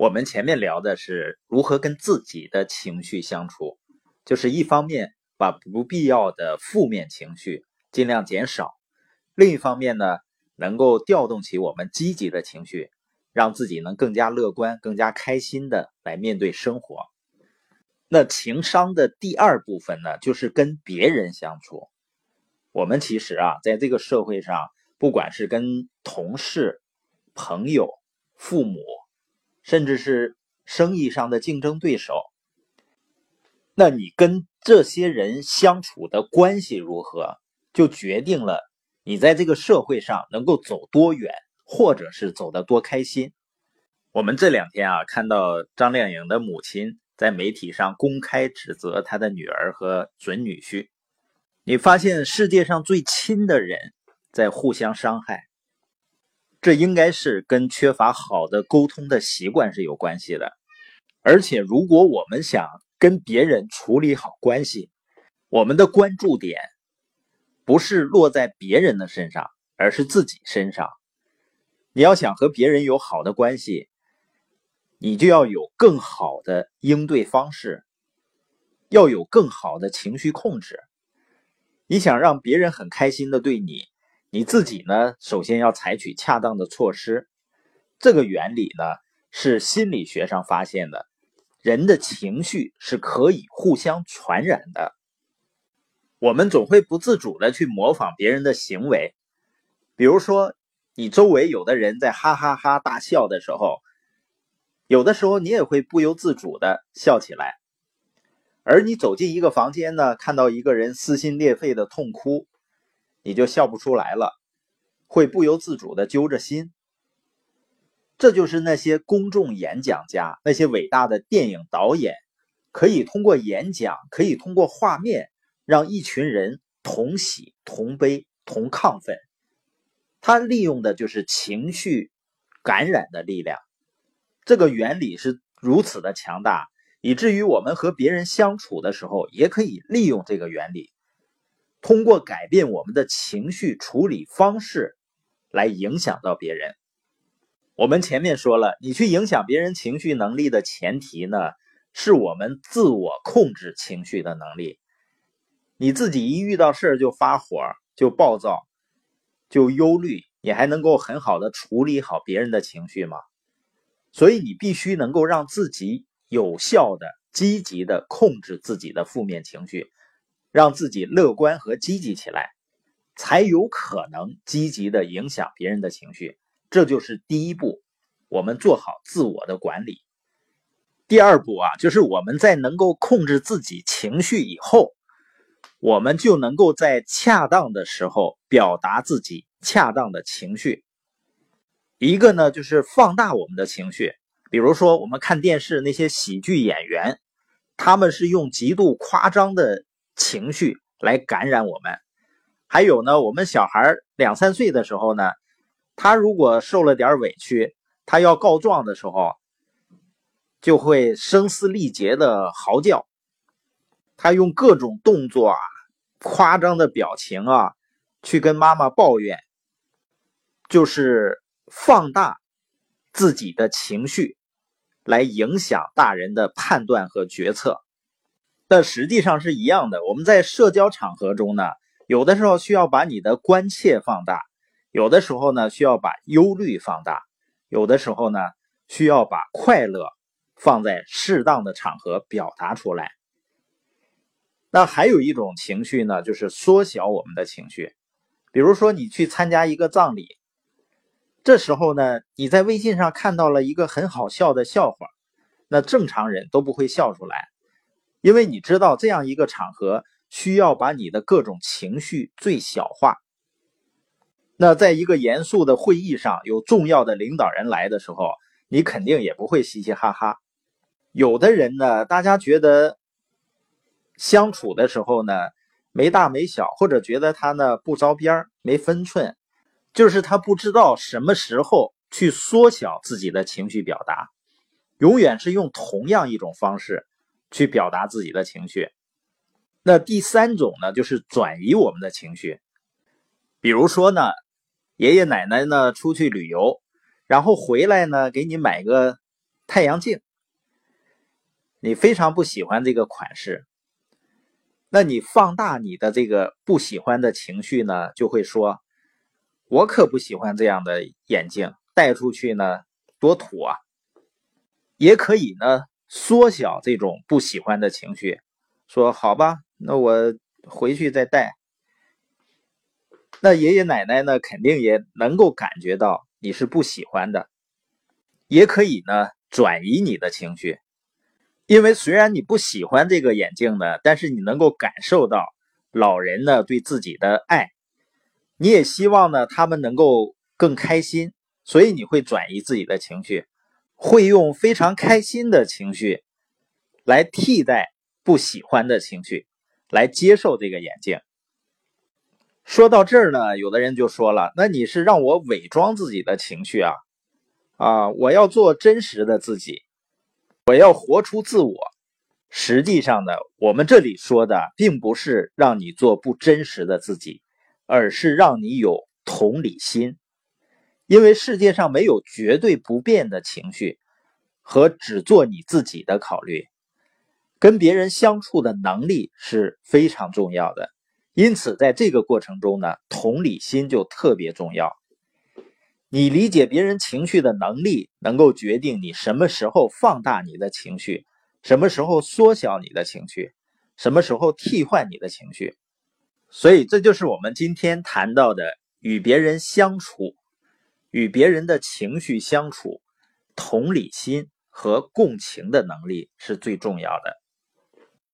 我们前面聊的是如何跟自己的情绪相处，就是一方面把不必要的负面情绪尽量减少，另一方面呢，能够调动起我们积极的情绪，让自己能更加乐观、更加开心的来面对生活。那情商的第二部分呢，就是跟别人相处。我们其实啊，在这个社会上，不管是跟同事、朋友、父母。甚至是生意上的竞争对手，那你跟这些人相处的关系如何，就决定了你在这个社会上能够走多远，或者是走得多开心。我们这两天啊，看到张靓颖的母亲在媒体上公开指责她的女儿和准女婿，你发现世界上最亲的人在互相伤害。这应该是跟缺乏好的沟通的习惯是有关系的，而且如果我们想跟别人处理好关系，我们的关注点不是落在别人的身上，而是自己身上。你要想和别人有好的关系，你就要有更好的应对方式，要有更好的情绪控制。你想让别人很开心的对你。你自己呢，首先要采取恰当的措施。这个原理呢，是心理学上发现的，人的情绪是可以互相传染的。我们总会不自主的去模仿别人的行为，比如说，你周围有的人在哈哈哈大笑的时候，有的时候你也会不由自主的笑起来。而你走进一个房间呢，看到一个人撕心裂肺的痛哭。你就笑不出来了，会不由自主的揪着心。这就是那些公众演讲家，那些伟大的电影导演，可以通过演讲，可以通过画面，让一群人同喜同悲同亢奋。他利用的就是情绪感染的力量。这个原理是如此的强大，以至于我们和别人相处的时候，也可以利用这个原理。通过改变我们的情绪处理方式，来影响到别人。我们前面说了，你去影响别人情绪能力的前提呢，是我们自我控制情绪的能力。你自己一遇到事儿就发火、就暴躁、就忧虑，你还能够很好的处理好别人的情绪吗？所以你必须能够让自己有效的、积极的控制自己的负面情绪。让自己乐观和积极起来，才有可能积极的影响别人的情绪。这就是第一步，我们做好自我的管理。第二步啊，就是我们在能够控制自己情绪以后，我们就能够在恰当的时候表达自己恰当的情绪。一个呢，就是放大我们的情绪，比如说我们看电视那些喜剧演员，他们是用极度夸张的。情绪来感染我们，还有呢，我们小孩两三岁的时候呢，他如果受了点委屈，他要告状的时候，就会声嘶力竭的嚎叫，他用各种动作啊、夸张的表情啊，去跟妈妈抱怨，就是放大自己的情绪，来影响大人的判断和决策。但实际上是一样的。我们在社交场合中呢，有的时候需要把你的关切放大，有的时候呢需要把忧虑放大，有的时候呢需要把快乐放在适当的场合表达出来。那还有一种情绪呢，就是缩小我们的情绪。比如说你去参加一个葬礼，这时候呢你在微信上看到了一个很好笑的笑话，那正常人都不会笑出来。因为你知道，这样一个场合需要把你的各种情绪最小化。那在一个严肃的会议上，有重要的领导人来的时候，你肯定也不会嘻嘻哈哈。有的人呢，大家觉得相处的时候呢没大没小，或者觉得他呢不着边没分寸，就是他不知道什么时候去缩小自己的情绪表达，永远是用同样一种方式。去表达自己的情绪。那第三种呢，就是转移我们的情绪。比如说呢，爷爷奶奶呢出去旅游，然后回来呢给你买个太阳镜，你非常不喜欢这个款式，那你放大你的这个不喜欢的情绪呢，就会说：“我可不喜欢这样的眼镜，戴出去呢多土啊。”也可以呢缩小这种不喜欢的情绪，说：“好吧，那我回去再戴。”那爷爷奶奶呢，肯定也能够感觉到你是不喜欢的，也可以呢转移你的情绪，因为虽然你不喜欢这个眼镜呢，但是你能够感受到老人呢对自己的爱，你也希望呢他们能够更开心，所以你会转移自己的情绪，会用非常开心的情绪来替代不喜欢的情绪，来接受这个眼镜。说到这儿呢，有的人就说了：“那你是让我伪装自己的情绪啊？啊，我要做真实的自己，我要活出自我。实际上呢，我们这里说的并不是让你做不真实的自己，而是让你有同理心。因为世界上没有绝对不变的情绪和只做你自己的考虑，跟别人相处的能力是非常重要的。”因此，在这个过程中呢，同理心就特别重要。你理解别人情绪的能力，能够决定你什么时候放大你的情绪，什么时候缩小你的情绪，什么时候替换你的情绪。所以，这就是我们今天谈到的与别人相处、与别人的情绪相处，同理心和共情的能力是最重要的。